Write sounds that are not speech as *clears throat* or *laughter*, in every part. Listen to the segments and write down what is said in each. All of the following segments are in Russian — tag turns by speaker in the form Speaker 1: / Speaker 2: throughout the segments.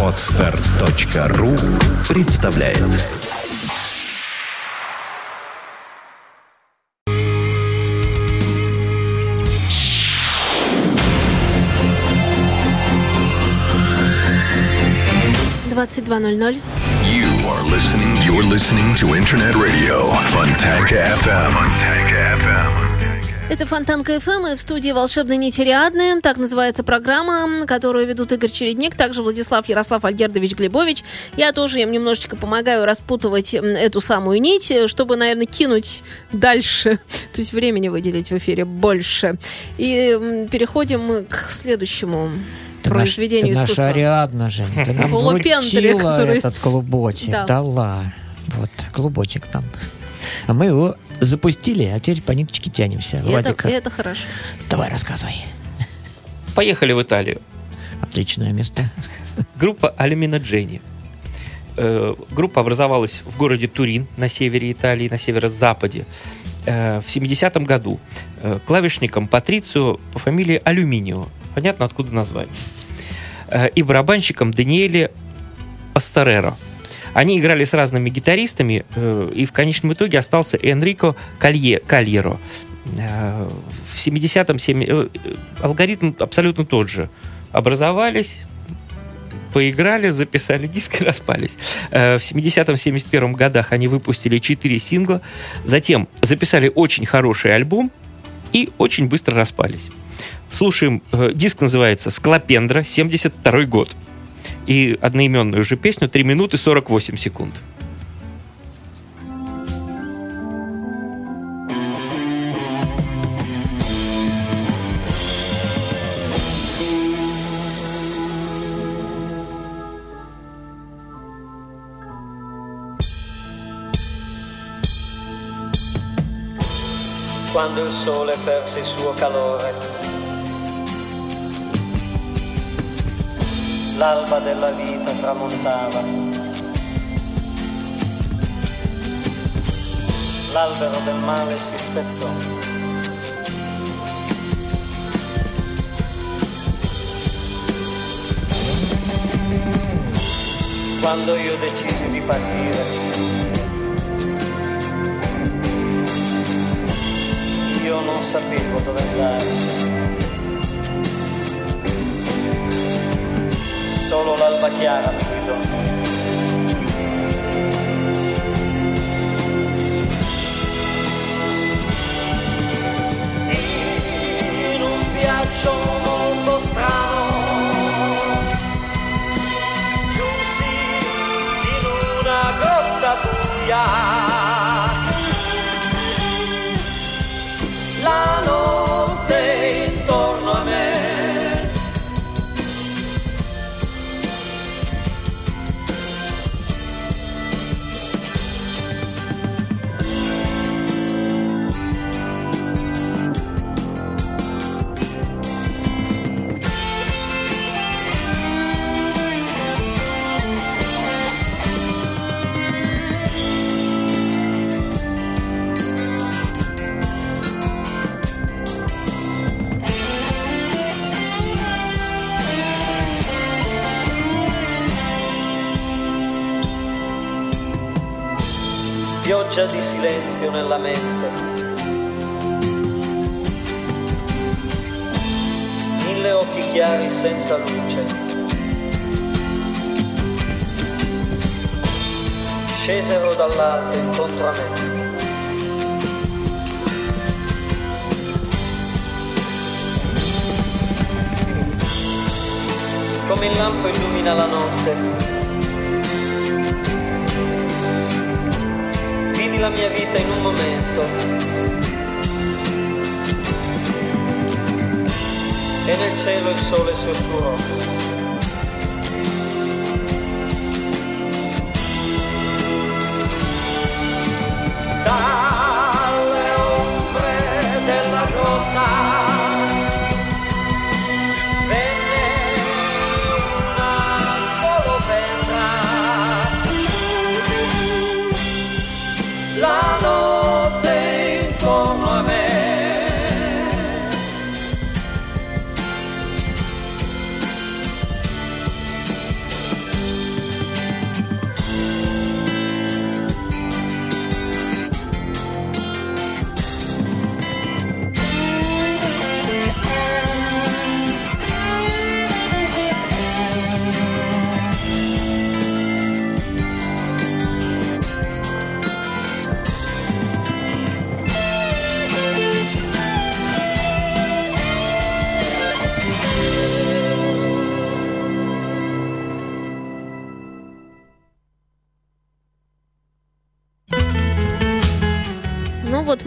Speaker 1: Отстар.ру представляет
Speaker 2: Двадцать два ноль ноль.
Speaker 1: You are listening, you're listening to Internet Radio Fontanka FM. Fontanka FM.
Speaker 2: Это Фонтанка ФМ и в студии «Волшебной нити Риадны». Так называется программа, которую ведут Игорь Чередник, также Владислав Ярослав Альгердович Глебович. Я тоже им немножечко помогаю распутывать эту самую нить, чтобы, наверное, кинуть дальше, *laughs* то есть времени выделить в эфире больше. И переходим к следующему
Speaker 3: Ты наш-
Speaker 2: произведению
Speaker 3: ты
Speaker 2: искусства.
Speaker 3: наша Ариадна же. Ты нам *laughs* вручила
Speaker 2: который-
Speaker 3: этот клубочек.
Speaker 2: Да.
Speaker 3: Дала. Вот, клубочек там. А мы его запустили, а теперь по ниточке тянемся.
Speaker 2: И это,
Speaker 3: Владика,
Speaker 2: и это хорошо.
Speaker 3: давай рассказывай.
Speaker 4: Поехали в Италию.
Speaker 3: Отличное место.
Speaker 4: Группа Алюмина Дженни. Э, Группа образовалась в городе Турин на севере Италии, на северо-западе э, в 70-м году. Э, Клавишником Патрицио по фамилии Алюминио. Понятно, откуда название. И барабанщиком Даниэле Пастереро. Они играли с разными гитаристами, э, и в конечном итоге остался Энрико Калье, Кальеро. Э, В 70-м семи- э, алгоритм абсолютно тот же. Образовались, поиграли, записали диск и *laughs* распались. В 70-71 годах они выпустили 4 сингла, затем записали очень хороший альбом и очень быстро распались. Слушаем, диск называется «Склопендра», 72 год. И одноименную же песню 3 минуты 48 секунд.
Speaker 5: quando il sole perse il suo calore. L'alba della vita tramontava. L'albero del male si spezzò. Quando io decisi di partire, io non sapevo dove andare. Solo l'alba chiara mi guidò. Pioggia di silenzio nella mente. Mille occhi chiari senza luce. Scesero dall'alto incontro a me. Come il lampo illumina la notte, la mia vita in un momento. E nel cielo il sole si oscurò.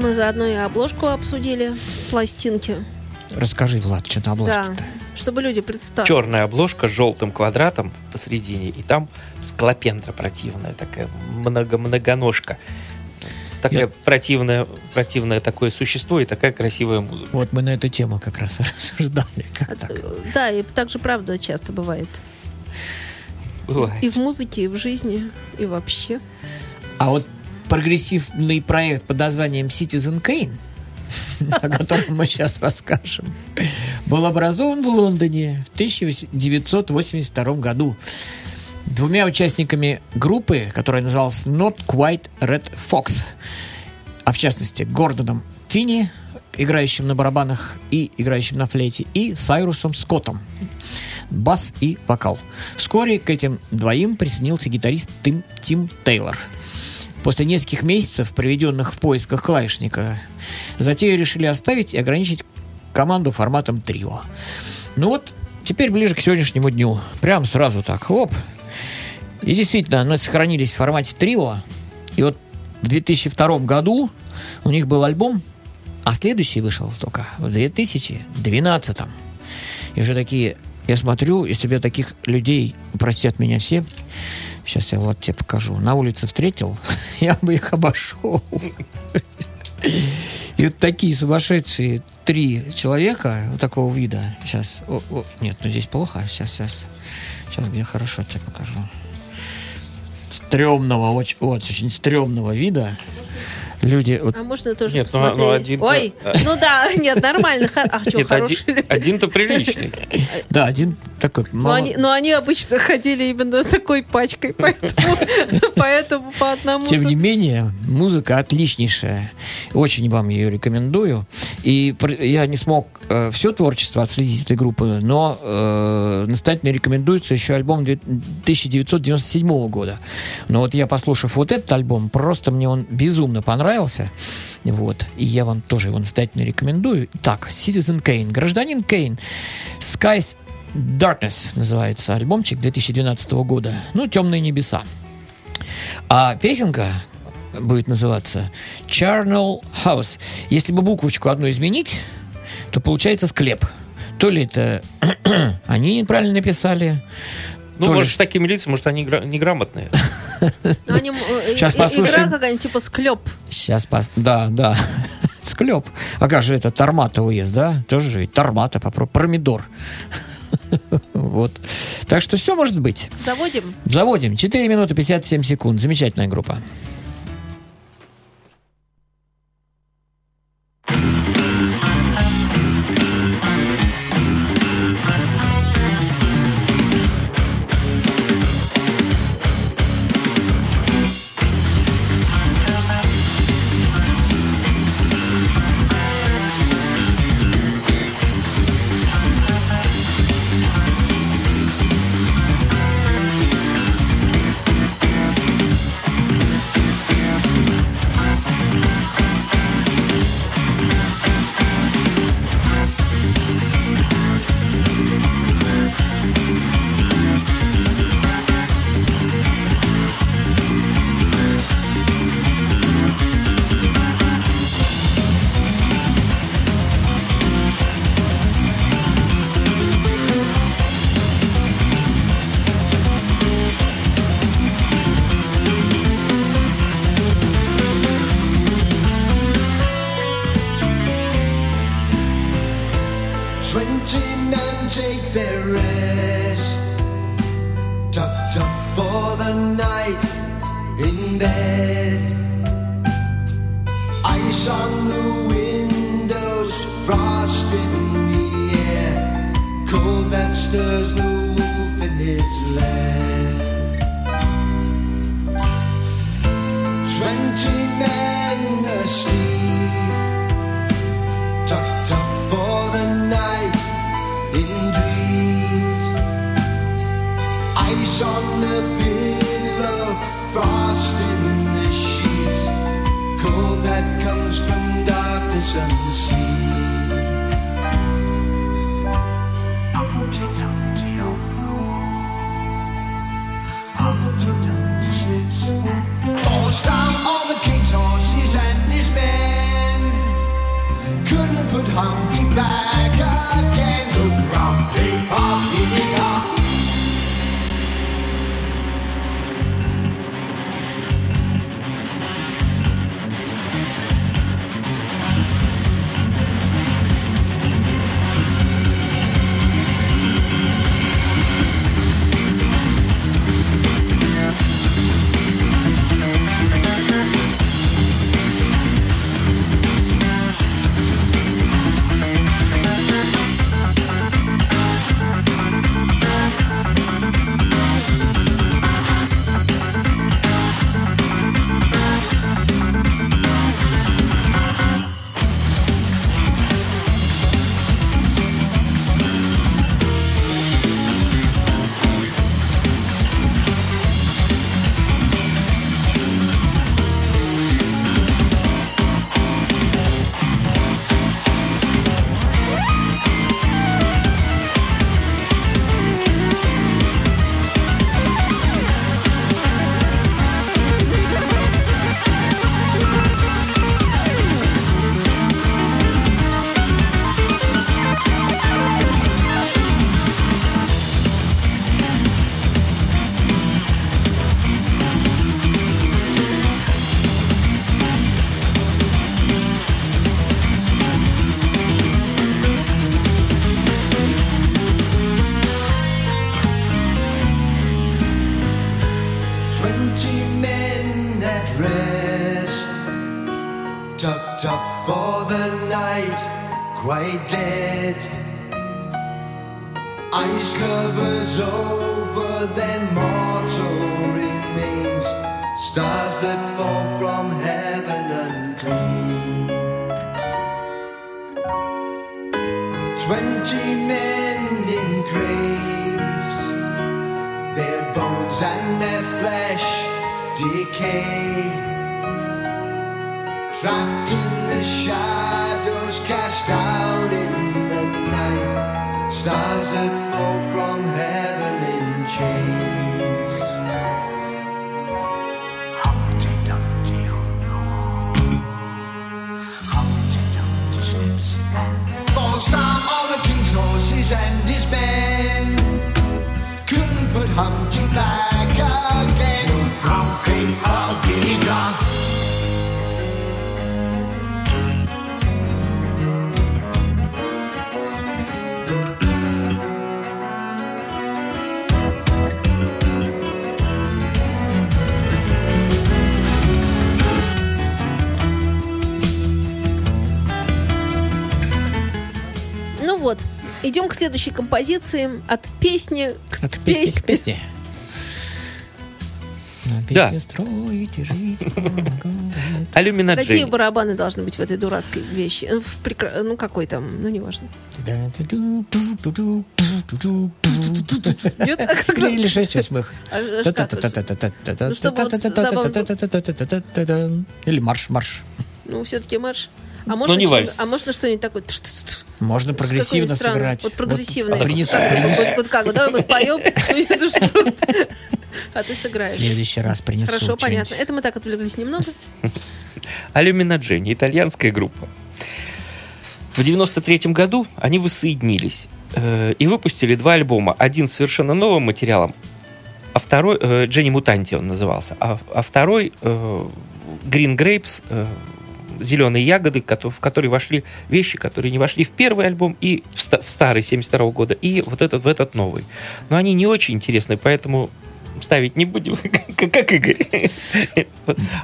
Speaker 2: Мы заодно и обложку обсудили, пластинки.
Speaker 3: Расскажи, Влад, что на
Speaker 2: Да,
Speaker 3: обложке-то.
Speaker 2: чтобы люди представили.
Speaker 4: Черная обложка с желтым квадратом посередине, и там склопендра противная, такая много-многоножка. Такая
Speaker 3: Я-
Speaker 4: противная, противное такое существо и такая красивая музыка.
Speaker 3: Вот мы на эту тему как раз *laughs* рассуждали. Как
Speaker 2: От-
Speaker 3: так?
Speaker 2: Да, и так же правда часто бывает.
Speaker 4: Бывает.
Speaker 2: И в музыке, и в жизни, и вообще.
Speaker 3: А вот прогрессивный проект под названием Citizen Kane, *laughs* о котором мы сейчас расскажем, был образован в Лондоне в 1982 году двумя участниками группы, которая называлась Not Quite Red Fox, а в частности Гордоном Финни, играющим на барабанах и играющим на флейте, и Сайрусом Скоттом, бас и вокал. Вскоре к этим двоим присоединился гитарист Тим, Тим Тейлор. После нескольких месяцев, проведенных в поисках клавишника, затею решили оставить и ограничить команду форматом трио. Ну вот, теперь ближе к сегодняшнему дню. Прям сразу так, оп. И действительно, они сохранились в формате трио. И вот в 2002 году у них был альбом, а следующий вышел только в 2012. И уже такие, я смотрю, если бы я таких людей, простят меня все, сейчас я вот тебе покажу, на улице встретил, *laughs* я бы их обошел. И вот такие сумасшедшие три человека вот такого вида. Сейчас, о, о, нет, ну здесь плохо. Сейчас, сейчас, сейчас где хорошо тебе покажу. Стрёмного, очень, вот, очень стрёмного вида. Люди, вот
Speaker 2: А можно тоже
Speaker 4: Нет, ну,
Speaker 2: посмотреть?
Speaker 4: ну, один-
Speaker 2: Ой, ну да, *laughs* нет, нормально. хор- А что,
Speaker 4: Нет,
Speaker 2: хорошие
Speaker 4: один,
Speaker 2: люди?
Speaker 4: один-то приличный. *laughs*
Speaker 3: Да, один такой
Speaker 2: Но
Speaker 3: мало-
Speaker 2: они, но они обычно ходили именно с такой пачкой, *laughs* поэтому, поэтому по одному.
Speaker 3: Тем
Speaker 2: тут-
Speaker 3: не менее, музыка отличнейшая. Очень вам ее рекомендую. И я не смог все творчество отследить этой группы, но э, настоятельно рекомендуется еще альбом две- 1997 года. Но вот я, послушав вот этот альбом, просто мне он безумно понравился. Вот. И я вам тоже его настоятельно рекомендую. Так, Citizen Kane. Гражданин Кейн. Skies Darkness называется альбомчик 2012 года. Ну, темные небеса. А песенка будет называться Charnel House. Если бы буквочку одну изменить, то получается склеп. То ли это *clears throat* они неправильно написали,
Speaker 4: Ну,
Speaker 3: то ли
Speaker 4: может, с такими лицами, может, они гра- неграмотные.
Speaker 2: Ну, они, э,
Speaker 3: Щас
Speaker 2: и-
Speaker 3: послушаем.
Speaker 2: Игра какая-нибудь типа склеп.
Speaker 3: Сейчас пос... Да, да. *laughs* Склеп. А как же это Тормата уезд, да? Тоже же Тормата, попробуй. Промидор. *laughs* Вот. Так что все может быть.
Speaker 2: Заводим.
Speaker 3: Заводим. 4 минуты 57 секунд. Замечательная группа.
Speaker 6: come to back again.
Speaker 2: Идем к следующей композиции. От песни к
Speaker 3: От песни к
Speaker 2: песне.
Speaker 4: Да.
Speaker 3: строить жить
Speaker 2: Какие барабаны должны быть в этой дурацкой вещи? Э, В прекра- Ну, какой там, ну, неважно. Нет? А
Speaker 3: Или шесть восьмых. Или марш, марш.
Speaker 2: Ну, все-таки марш. А можно,
Speaker 4: не
Speaker 2: что-
Speaker 4: вальс.
Speaker 2: а можно что-нибудь такое?
Speaker 3: Можно прогрессивно сыграть.
Speaker 2: Вот прогрессивное.
Speaker 3: принесу,
Speaker 2: Вот-
Speaker 3: принесу.
Speaker 2: Вот, вот как? Вот давай мы споем. *laughs* Ну. А ты
Speaker 3: В
Speaker 2: сыграешь.
Speaker 3: следующий раз принесу.
Speaker 2: Хорошо, понятно. Это мы так отвлеклись немного.
Speaker 4: Алюмина Дженни, итальянская группа. В 93 году они воссоединились э, и выпустили два альбома. Один с совершенно новым материалом, а второй, э, Дженни Мутанти он назывался, а, а второй э, Green Grapes, э, зеленые ягоды, в которые вошли вещи, которые не вошли в первый альбом и в, в старый 72 года, и вот этот в этот новый. Но они не очень интересны, поэтому ставить не будем, *laughs* как как Игорь.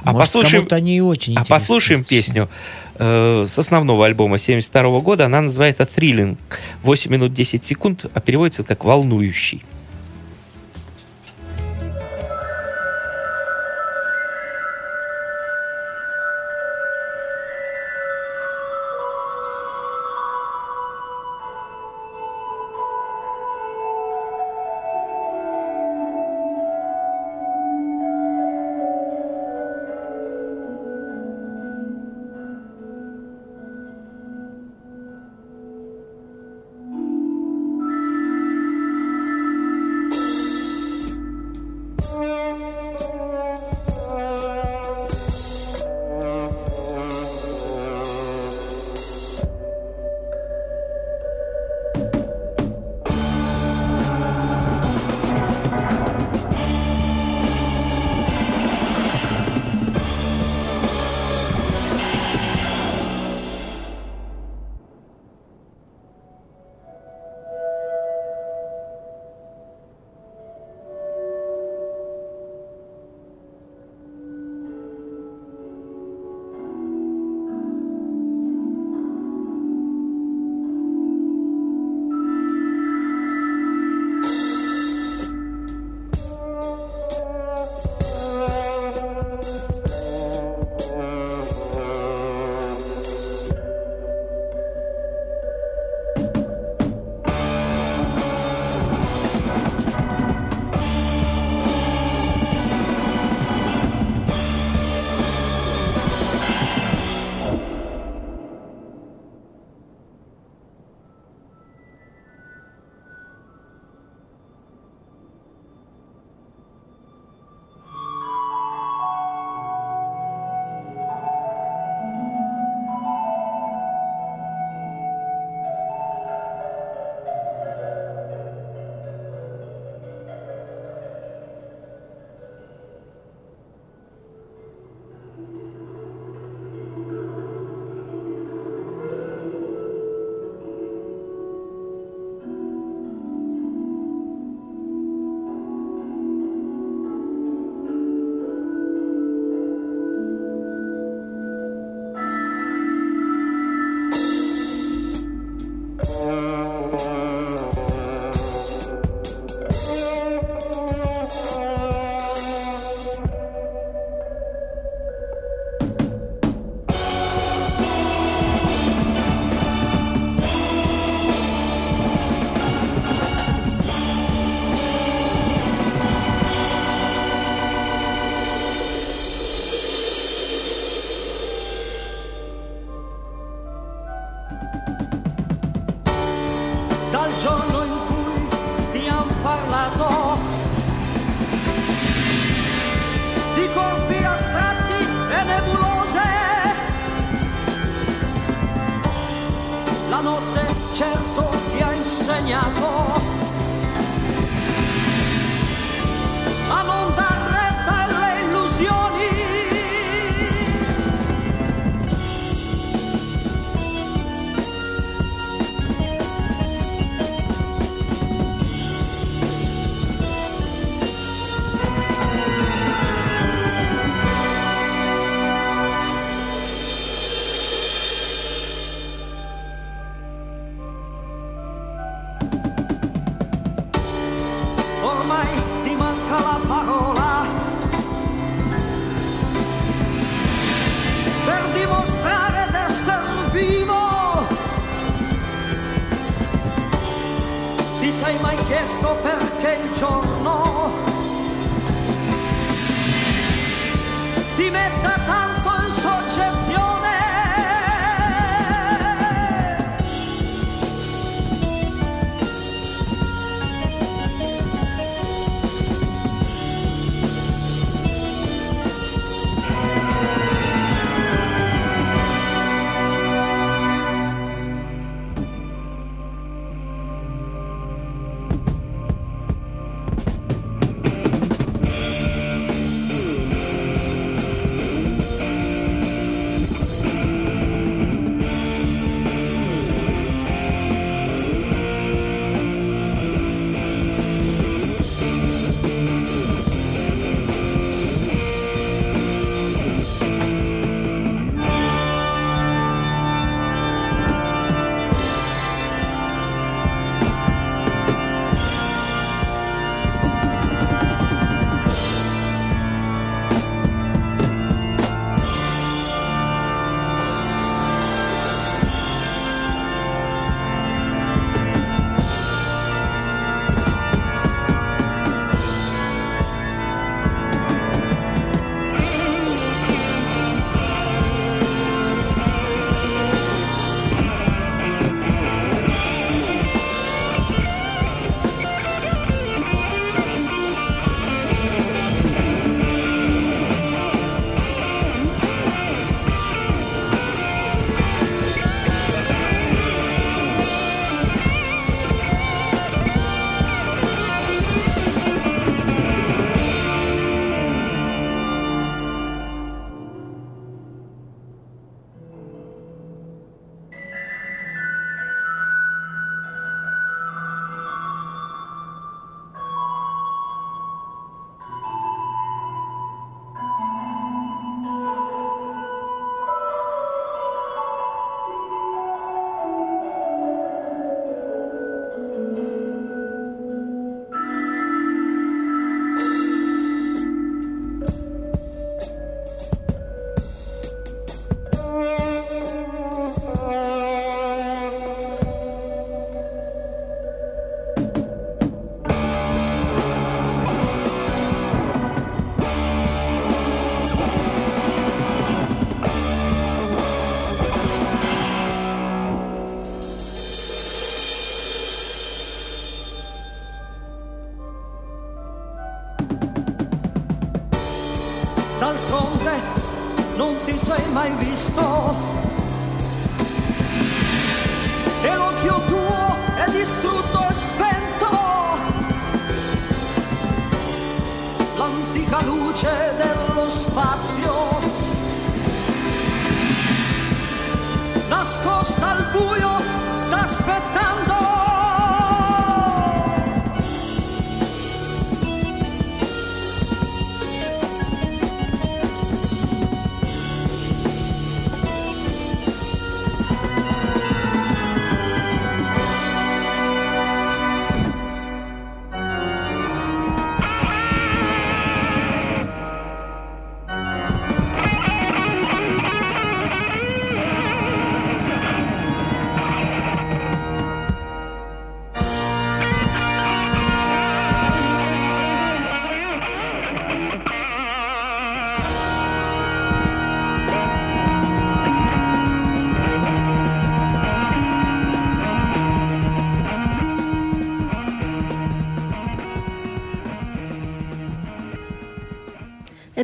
Speaker 4: А
Speaker 3: Может,
Speaker 4: послушаем,
Speaker 3: кому-то они очень
Speaker 4: а послушаем песню э, с основного альбома 72 года. Она называется «Thrilling». 8 минут 10 секунд, а переводится как «волнующий».
Speaker 7: Sei mai chiesto perché il giorno ti metta tanto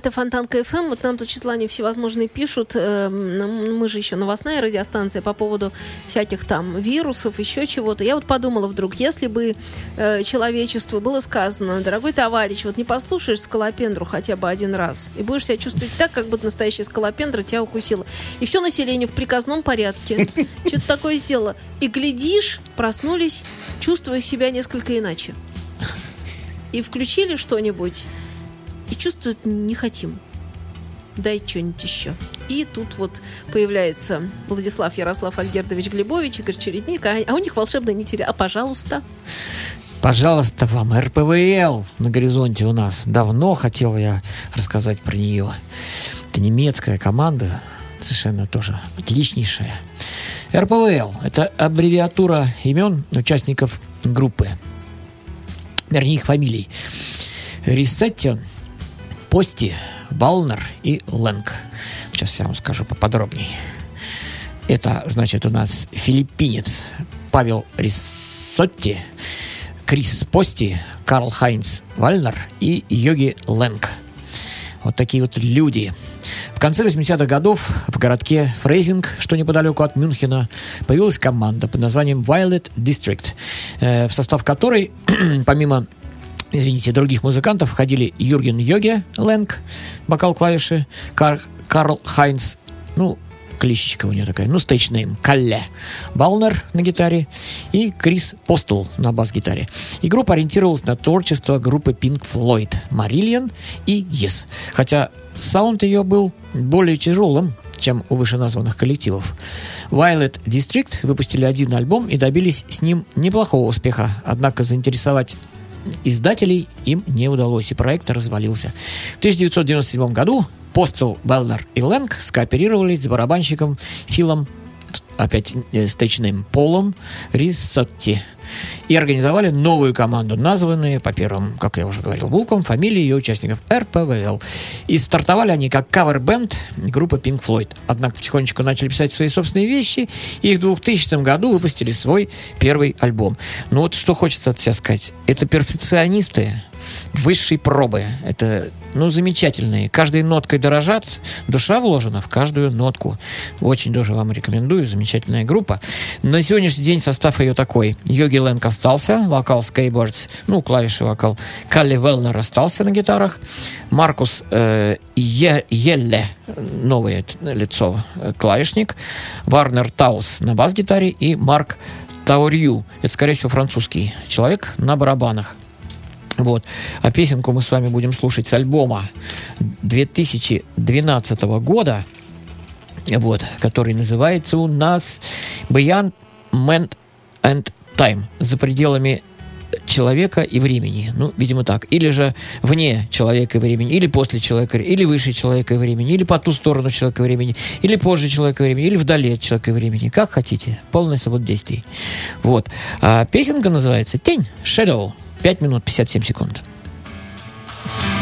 Speaker 2: Это Фонтанка ФМ. Вот нам тут числане всевозможные пишут. э, Мы же еще новостная радиостанция по поводу всяких там вирусов, еще чего-то. Я вот подумала вдруг, если бы э, человечеству было сказано, дорогой товарищ, вот не послушаешь скалопендру хотя бы один раз, и будешь себя чувствовать так, как будто настоящая скалопендра тебя укусила. И все население в приказном порядке. *laughs* Что-то такое сделало. И глядишь, проснулись, чувствуя себя несколько иначе. И включили что-нибудь, и чувствуют не хотим. Дай что-нибудь еще. И тут вот появляется Владислав Ярослав Альгердович Глебович, Игорь Чередник, а, а у них волшебная неделя. А пожалуйста.
Speaker 3: Пожалуйста, вам РПВЛ на горизонте у нас. Давно хотел я рассказать про нее. Это немецкая команда, совершенно тоже отличнейшая. РПВЛ – это аббревиатура имен участников группы. Вернее, их фамилий. Рисеттен, Пости, Балнер и Лэнг. Сейчас я вам скажу поподробнее. Это, значит, у нас филиппинец Павел Рисотти, Крис Пости, Карл Хайнц Вальнер и Йоги Лэнг. Вот такие вот люди. В конце 80-х годов в городке Фрейзинг, что неподалеку от Мюнхена, появилась команда под названием Violet District, э, в состав которой, *clears throat* помимо извините, других музыкантов входили Юрген Йоге Лэнг, бокал клавиши, Кар- Карл Хайнц, ну, кличечка у нее такая, ну, стейчнейм, Калле, Балнер на гитаре и Крис Постл на бас-гитаре. И группа ориентировалась на творчество группы Pink Floyd, Marillion и Yes. Хотя саунд ее был более тяжелым, чем у вышеназванных коллективов. Violet District выпустили один альбом и добились с ним неплохого успеха, однако заинтересовать издателей им не удалось, и проект развалился. В 1997 году Постел, Белнер и Лэнг скооперировались с барабанщиком Филом, опять э, стечным Полом Рисотти, и организовали новую команду, названные по первым, как я уже говорил, буквам, фамилии ее участников РПВЛ. И стартовали они как кавер-бенд группы Pink Floyd. Однако потихонечку начали писать свои собственные вещи, и в 2000 году выпустили свой первый альбом. Ну вот что хочется от себя сказать. Это перфекционисты высшей пробы. Это, ну, замечательные. Каждой ноткой дорожат. Душа вложена в каждую нотку. Очень тоже вам рекомендую. Замечательная группа. На сегодняшний день состав ее такой. Йоги Лэнг остался, вокал Skateboards, ну, клавиши вокал. Калли Велнер остался на гитарах. Маркус э, Елле, новое лицо, э, клавишник. Варнер Таус на бас-гитаре и Марк Таурью. Это, скорее всего, французский человек на барабанах. Вот. А песенку мы с вами будем слушать с альбома 2012 года, вот, который называется у нас Beyond Man and Time. За пределами человека и времени. Ну, видимо, так. Или же вне человека и времени, или после человека, или выше человека и времени, или по ту сторону человека и времени, или позже человека и времени, или вдали от человека и времени. Как хотите. Полная свобода действий. Вот. А песенка называется «Тень», «Shadow». 5 минут 57 секунд.
Speaker 6: Thank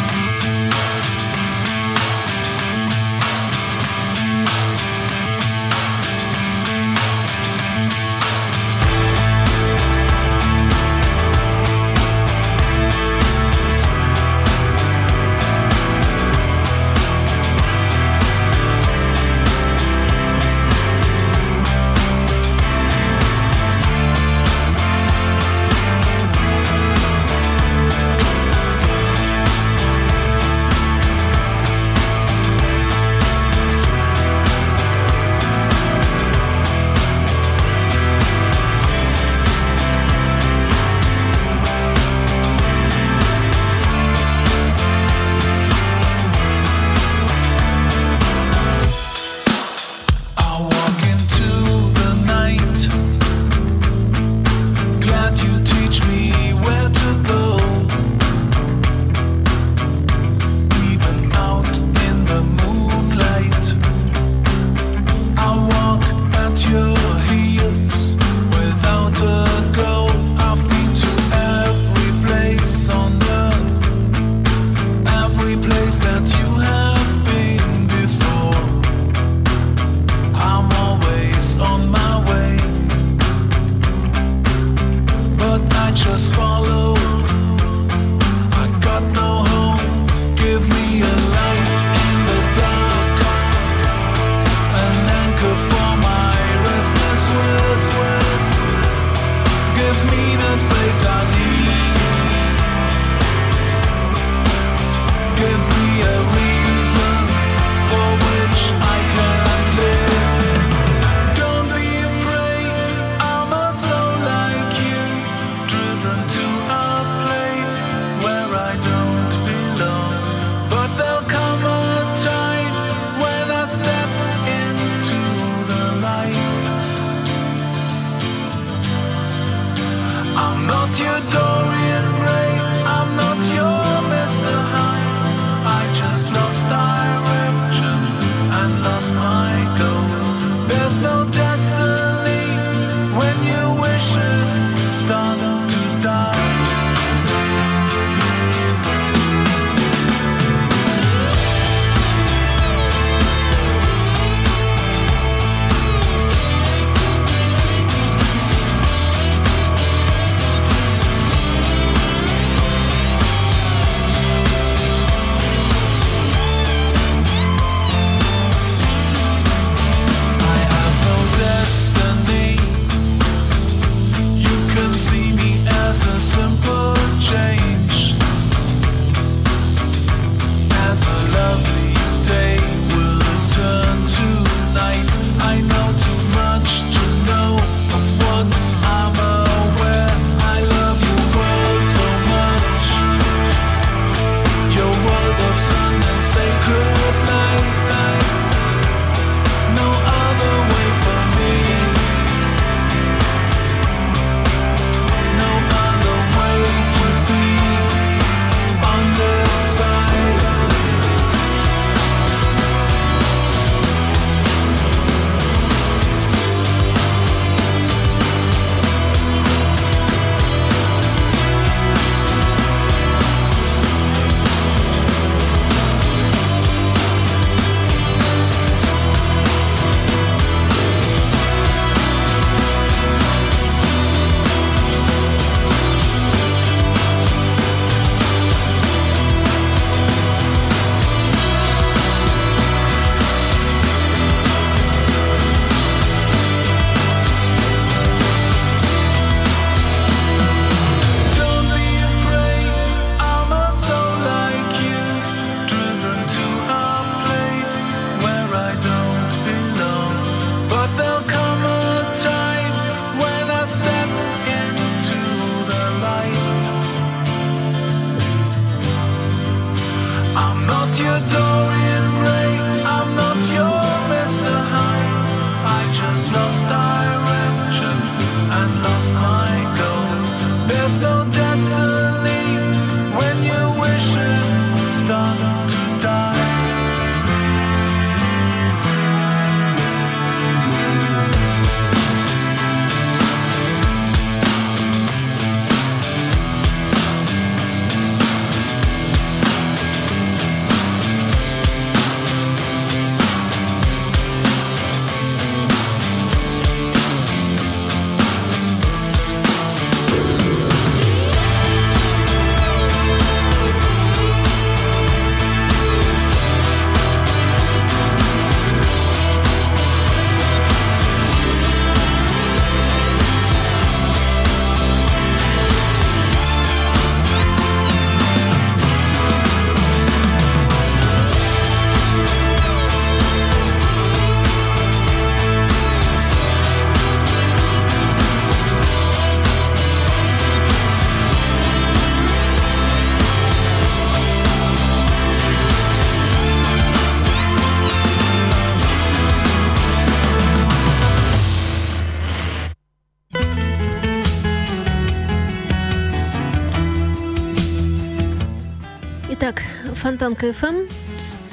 Speaker 2: Фонтан КФМ,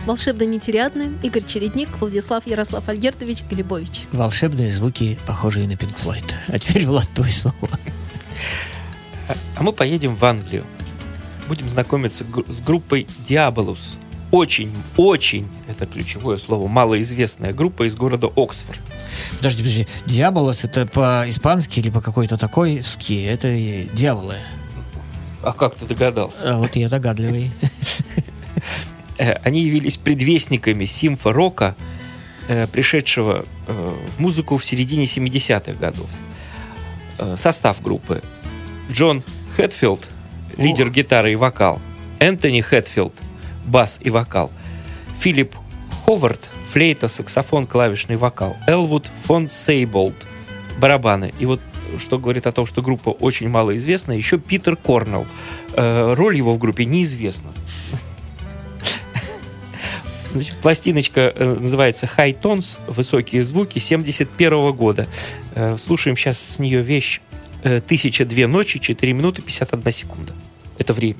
Speaker 2: волшебно нетерядный, Игорь Чередник, Владислав Ярослав Альгертович Глебович.
Speaker 3: Волшебные звуки, похожие на Пинк Флойд. А теперь, Влад, твой слово.
Speaker 4: А мы поедем в Англию. Будем знакомиться с группой Diabolus. Очень, очень, это ключевое слово, малоизвестная группа из города Оксфорд.
Speaker 3: Подожди, подожди. Диаболос это по-испански или по какой-то такой ски? Это дьяволы.
Speaker 4: А как ты догадался?
Speaker 3: А вот я догадливый. *laughs*
Speaker 4: Э, Они явились предвестниками симфо-рока, э, пришедшего э, в музыку в середине 70-х годов. Состав группы. Джон Хэтфилд, лидер гитары и вокал. Энтони Хэтфилд, бас и вокал. Филипп Ховард, флейта, саксофон, клавишный вокал. Элвуд фон Сейболд, барабаны. И вот что говорит о том, что группа очень малоизвестна, еще Питер Корнелл. Роль его в группе неизвестна. Значит, пластиночка э, называется High Tones, высокие звуки, 71 года. Э, слушаем сейчас с нее вещь э, «Тысяча две ночи, 4 минуты, 51 секунда». Это время.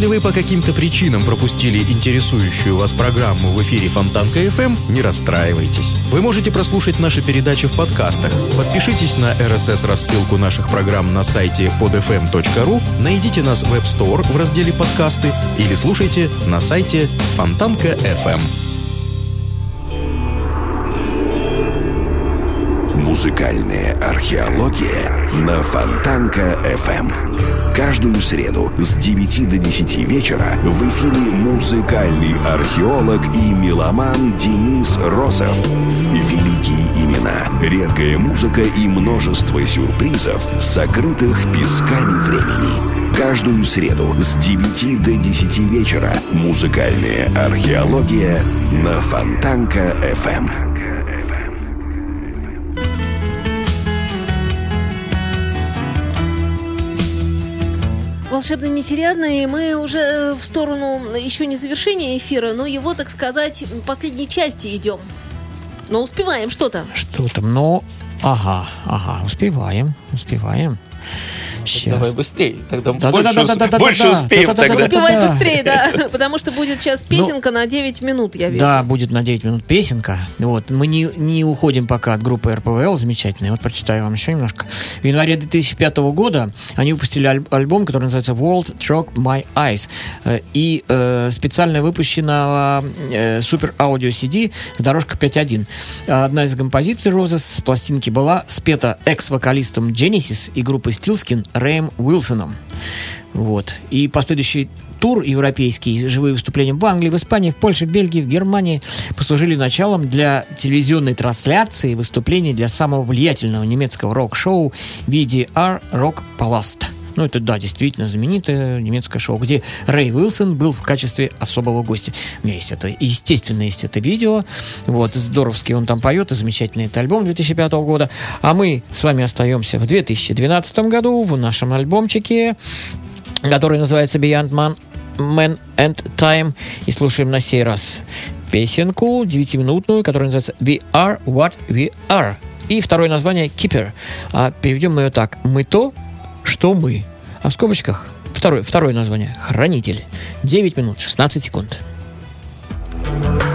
Speaker 8: Если вы по каким-то причинам пропустили интересующую вас программу в эфире Фонтанка FM, не расстраивайтесь. Вы можете прослушать наши передачи в подкастах. Подпишитесь на RSS-рассылку наших программ на сайте podfm.ru, найдите нас в App Store в разделе «Подкасты» или слушайте на сайте Фонтанка FM.
Speaker 1: Музыкальная археология на Фонтанка FM. Каждую среду с 9 до 10 вечера в эфире музыкальный археолог и меломан Денис Росов. Великие имена, редкая музыка и множество сюрпризов, сокрытых песками времени. Каждую среду с 9 до 10 вечера музыкальная археология на Фонтанка FM.
Speaker 2: Волшебно нетериадно, и мы уже э, в сторону еще не завершения эфира, но его, так сказать, последней части идем. Но успеваем что-то.
Speaker 3: Что там? Ну, ага, ага, успеваем, успеваем. Щас.
Speaker 4: Давай быстрее, тогда
Speaker 3: Да,
Speaker 4: больше,
Speaker 3: да, да, да, да,
Speaker 4: больше
Speaker 3: да,
Speaker 4: успеем
Speaker 3: да, да, да,
Speaker 4: тогда.
Speaker 3: да,
Speaker 2: Успевай быстрее, да, *laughs* потому что будет сейчас песенка на 9 минут, я вижу.
Speaker 3: Да, будет на 9 минут песенка. Вот. Мы не, не уходим пока от группы РПВЛ, замечательная. Вот прочитаю вам еще немножко. В январе 2005 года они выпустили аль- альбом, который называется World Truck My Eyes. Э, И э, специально выпущена э, супер аудио CD дорожка 5.1. А Одна из композиций Розы с пластинки была спета экс-вокалистом Genesis и группы Stillskin Рэем Уилсоном. Вот. И последующий тур европейский, живые выступления в Англии, в Испании, в Польше, в Бельгии, в Германии послужили началом для телевизионной трансляции выступлений для самого влиятельного немецкого рок-шоу VDR Rock Palast. Ну, это, да, действительно знаменитое немецкое шоу, где Рэй Уилсон был в качестве особого гостя. У меня есть это, естественно, есть это видео. Вот, здоровский он там поет, и замечательный это альбом 2005 года. А мы с вами остаемся в 2012 году в нашем альбомчике, который называется Beyond Man, Man and Time. И слушаем на сей раз песенку 9-минутную, которая называется We Are What We Are. И второе название Keeper. А переведем мы ее так. Мы то, что мы. А в скобочках второе, второе название Хранитель. 9 минут 16 секунд.
Speaker 6: Whatever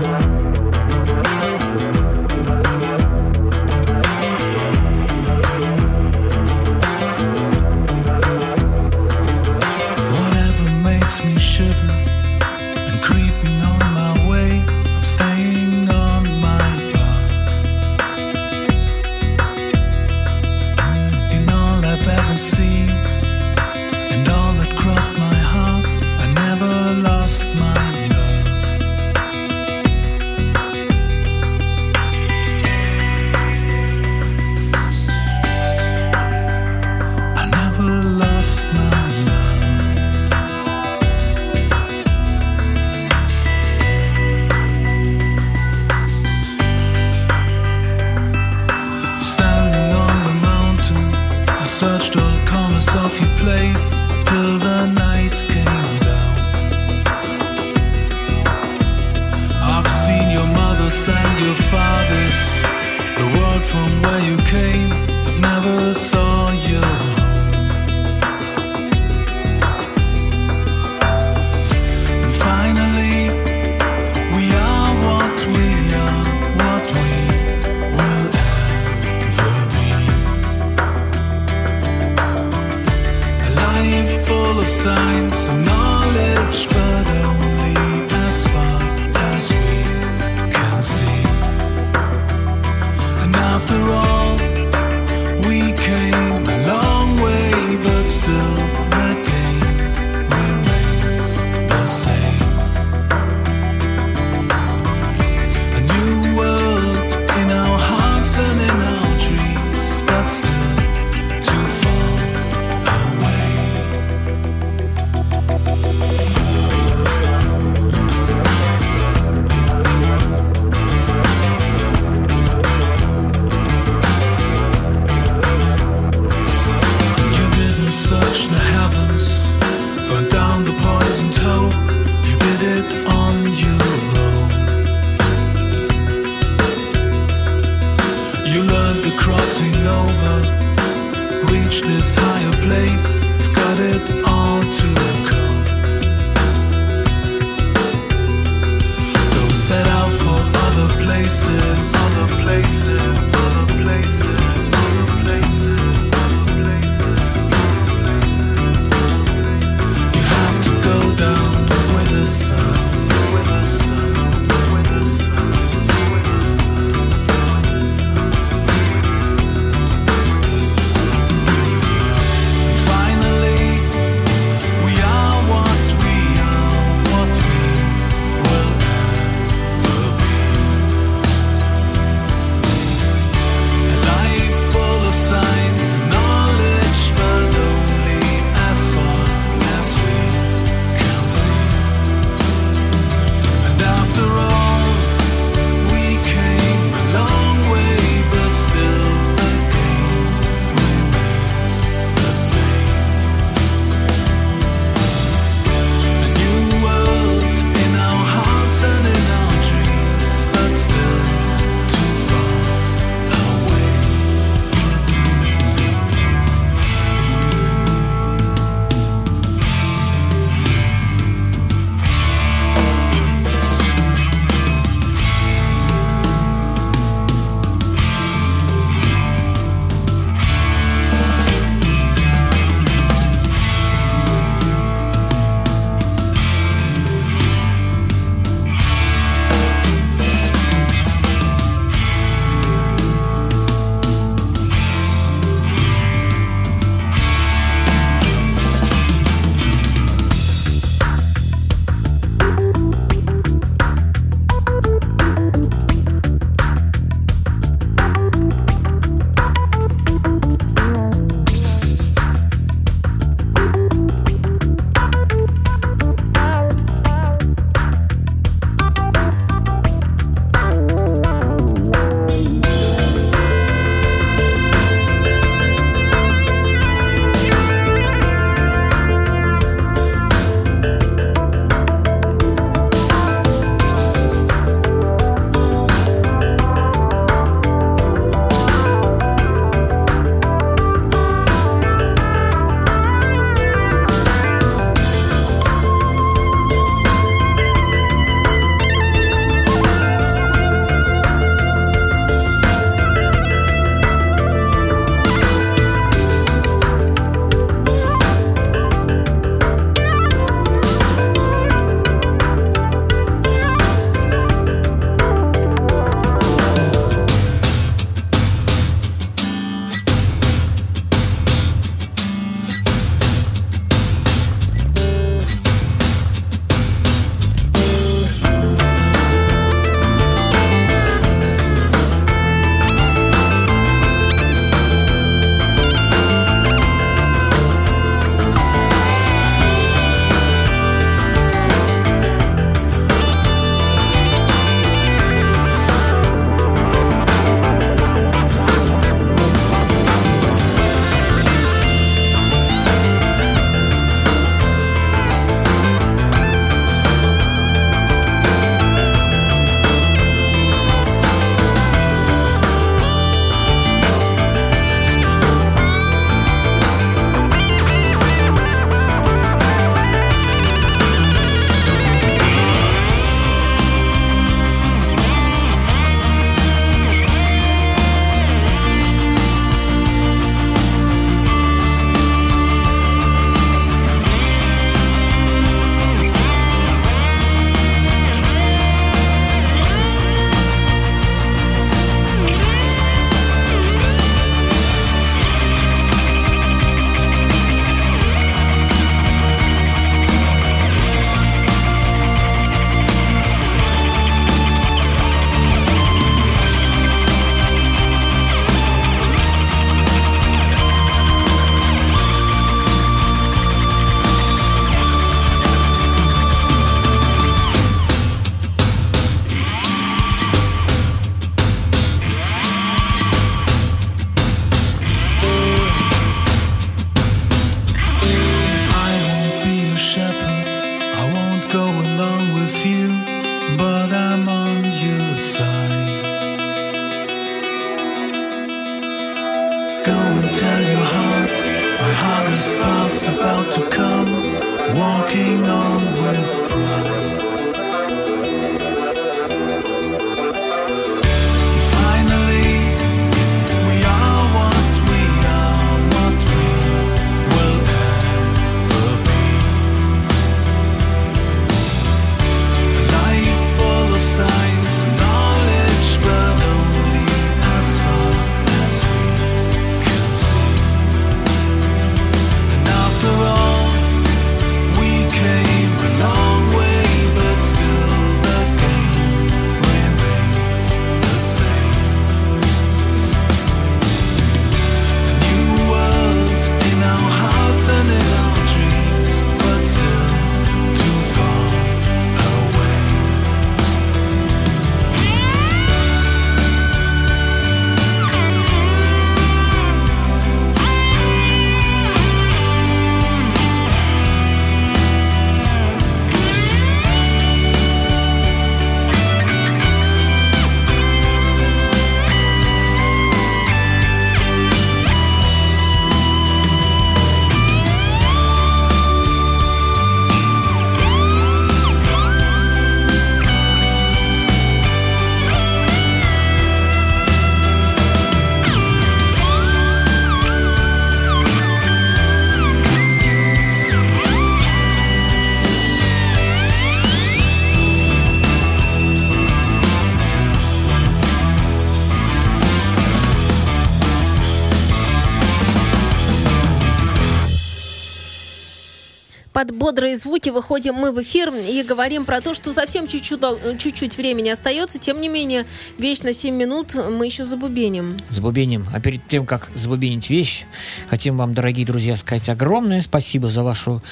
Speaker 2: бодрые звуки выходим мы в эфир и говорим про то, что совсем чуть-чуть, чуть-чуть времени остается. Тем не менее, вечно 7 минут мы еще забубеним.
Speaker 3: Забубеним. А перед тем, как забубенить вещь, хотим вам, дорогие друзья, сказать огромное спасибо за вашу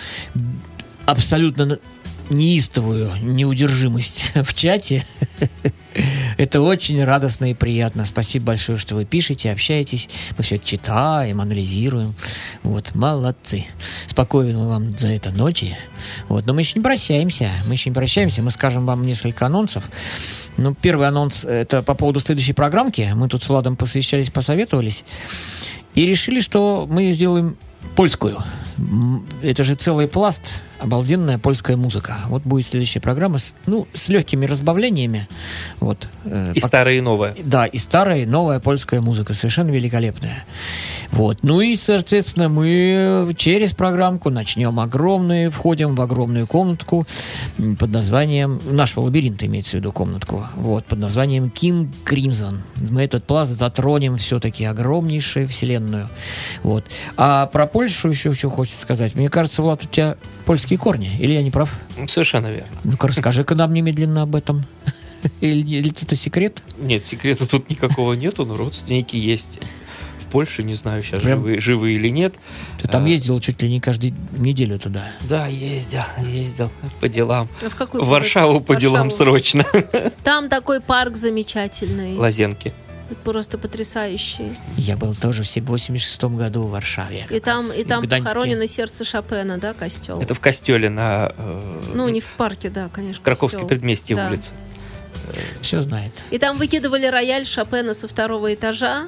Speaker 3: абсолютно на- неистовую неудержимость *laughs* в чате. *laughs* Это очень радостно и приятно. Спасибо большое, что вы пишете, общаетесь. Мы все читаем, анализируем. Вот, молодцы. Спокойно вам за это ночи. Вот, но мы еще не прощаемся. Мы еще не прощаемся. Мы скажем вам несколько анонсов. Ну, первый анонс – это по поводу следующей программки. Мы тут с Владом посвящались, посоветовались. И решили, что мы сделаем польскую. Это же целый пласт, обалденная польская музыка. Вот будет следующая программа с, ну, с легкими разбавлениями. Вот, э,
Speaker 4: И
Speaker 3: пок-
Speaker 4: старое, и новое.
Speaker 3: да, и старая, и новая польская музыка, совершенно великолепная. Вот. Ну и, соответственно, мы через программку начнем огромные, входим в огромную комнатку под названием, нашего лабиринта имеется в виду комнатку, вот, под названием King Crimson. Мы этот пласт затронем все-таки огромнейшую вселенную. Вот. А про Польшу еще что хочется сказать. Мне кажется, Влад, у тебя польские корни, или я не прав?
Speaker 4: Совершенно верно.
Speaker 3: Ну-ка, расскажи-ка нам немедленно об этом. *laughs* Или, или это секрет?
Speaker 4: Нет, секрета тут никакого нету, но родственники есть. В Польше, не знаю, сейчас
Speaker 3: Прям-
Speaker 4: живы, живы или нет.
Speaker 3: Ты там
Speaker 4: А.
Speaker 3: ездил чуть ли не каждую неделю туда.
Speaker 4: Да, ездил, ездил по делам.
Speaker 2: А В город?
Speaker 4: Варшаву по делам
Speaker 2: Варшаву.
Speaker 4: срочно.
Speaker 2: Там такой парк замечательный.
Speaker 4: Лазенки.
Speaker 2: Просто потрясающий.
Speaker 3: Я был тоже в 86 году в Варшаве.
Speaker 2: И там, и там
Speaker 3: Гданьске.
Speaker 2: похоронено сердце Шопена, да, костел?
Speaker 4: Это в костеле на э,
Speaker 2: Ну, не в парке, да, конечно.
Speaker 4: Краковской
Speaker 2: костел.
Speaker 4: предместье
Speaker 2: Да.
Speaker 4: улице.
Speaker 3: Все знает.
Speaker 2: И там выкидывали рояль Шопена со второго этажа.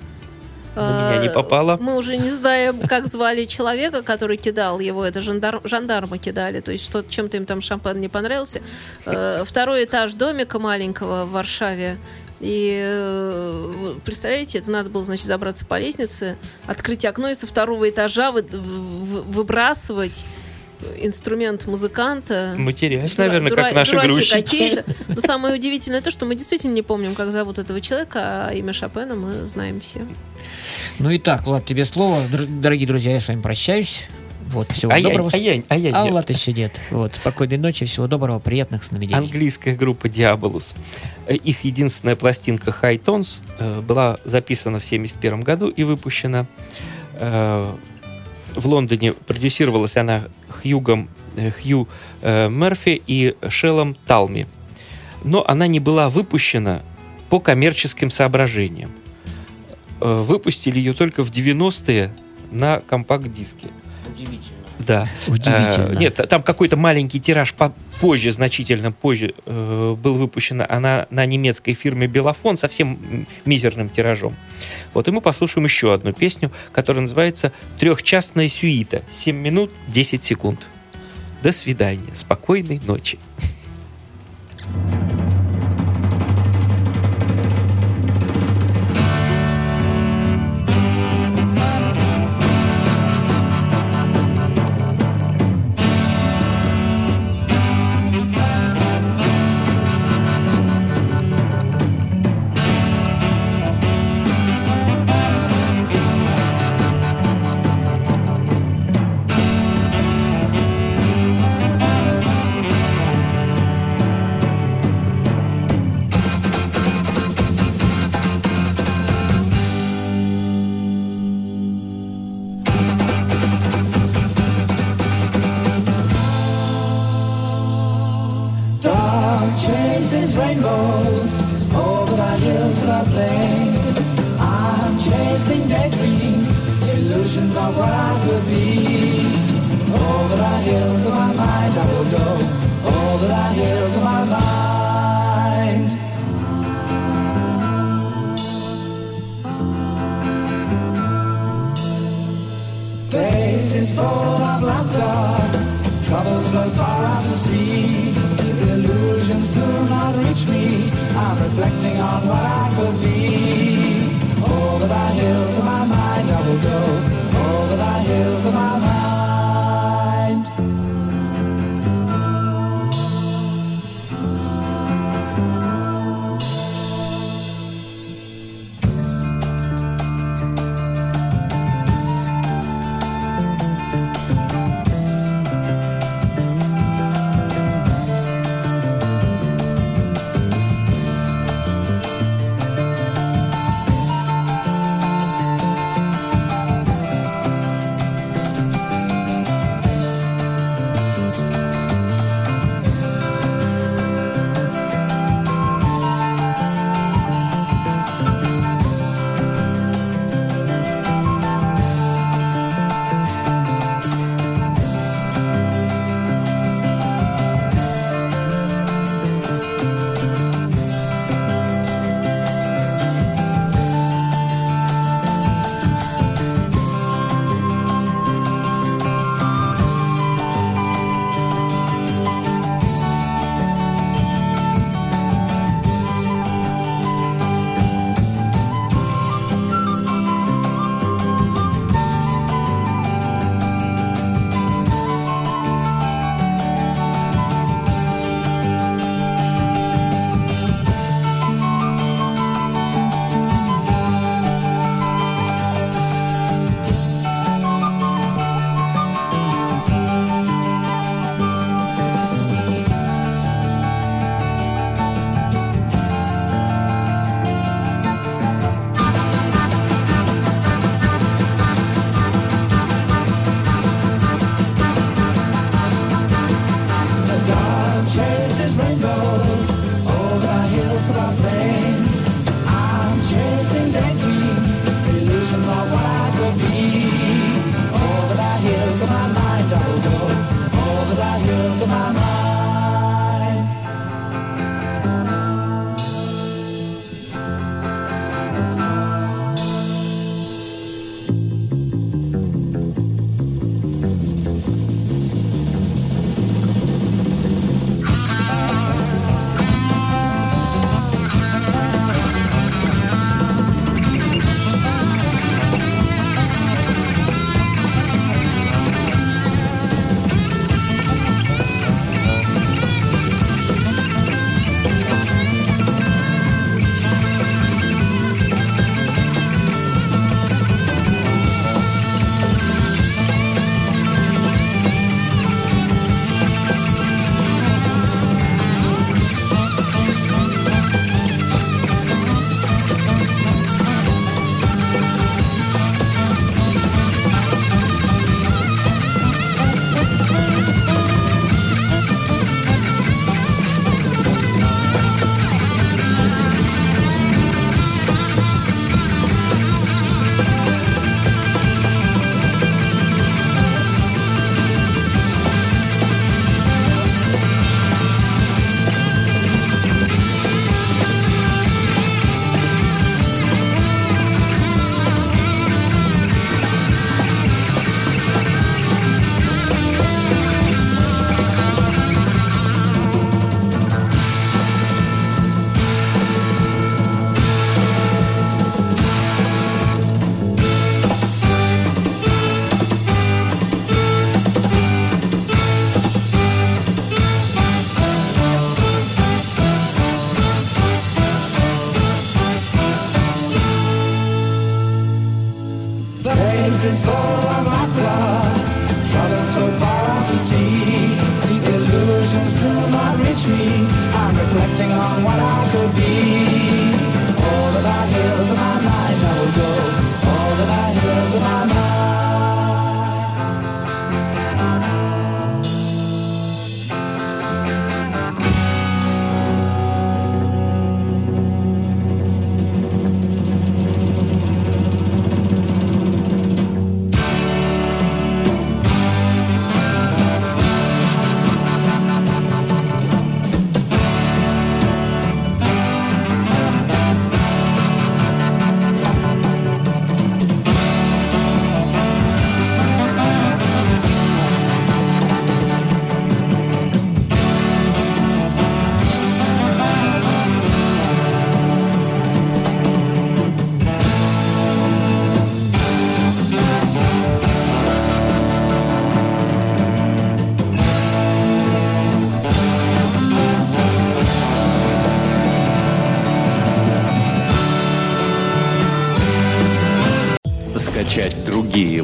Speaker 4: На меня не
Speaker 2: Э,
Speaker 4: попало.
Speaker 2: Мы уже не знаем, как звали человека, который кидал его. Это жандар... жандармы кидали. То есть что чем-то им там Шопен не понравился. Э, Второй этаж домика маленького в Варшаве. И э, представляете, это надо было, значит, забраться по лестнице, открыть окно и со второго этажа вы- вы- выбрасывать инструмент музыканта.
Speaker 4: Мы терялись,
Speaker 2: Дура-
Speaker 4: наверное,
Speaker 2: дура-
Speaker 4: как наши грузчики.
Speaker 2: какие-то. Но самое удивительное то, что мы действительно не помним, как зовут этого человека, а имя Шопена мы знаем все.
Speaker 3: Ну и так, Влад, тебе слово. Дорогие друзья, я с вами прощаюсь. Вот, всего
Speaker 4: А я,
Speaker 3: доброго.
Speaker 4: а я, а я
Speaker 3: А
Speaker 4: нет.
Speaker 3: Влад еще нет. Вот, спокойной ночи, всего доброго, приятных сновидений.
Speaker 4: Английская группа Diabolus. Э, Их единственная пластинка High Tones э, была записана в 1971 году и выпущена э, в Лондоне. Продюсировалась она Хьюгом, Хью Мерфи и Шеллом Талми. Но она не была выпущена по коммерческим соображениям. Выпустили ее только в 90-е на компакт-диске.
Speaker 3: Удивительно.
Speaker 4: Да.
Speaker 3: Удивительно.
Speaker 4: Э, Нет, там какой-то маленький тираж по- позже, значительно позже э, был выпущен она на немецкой фирме Белофон совсем мизерным тиражом. Вот и мы послушаем еще одну песню, которая называется «Трехчастная сюита». 7 минут 10 секунд. До свидания. Спокойной ночи.
Speaker 9: Dog Places full of laughter, troubles flow far out to sea. These illusions do not reach me. I'm reflecting on what I could be.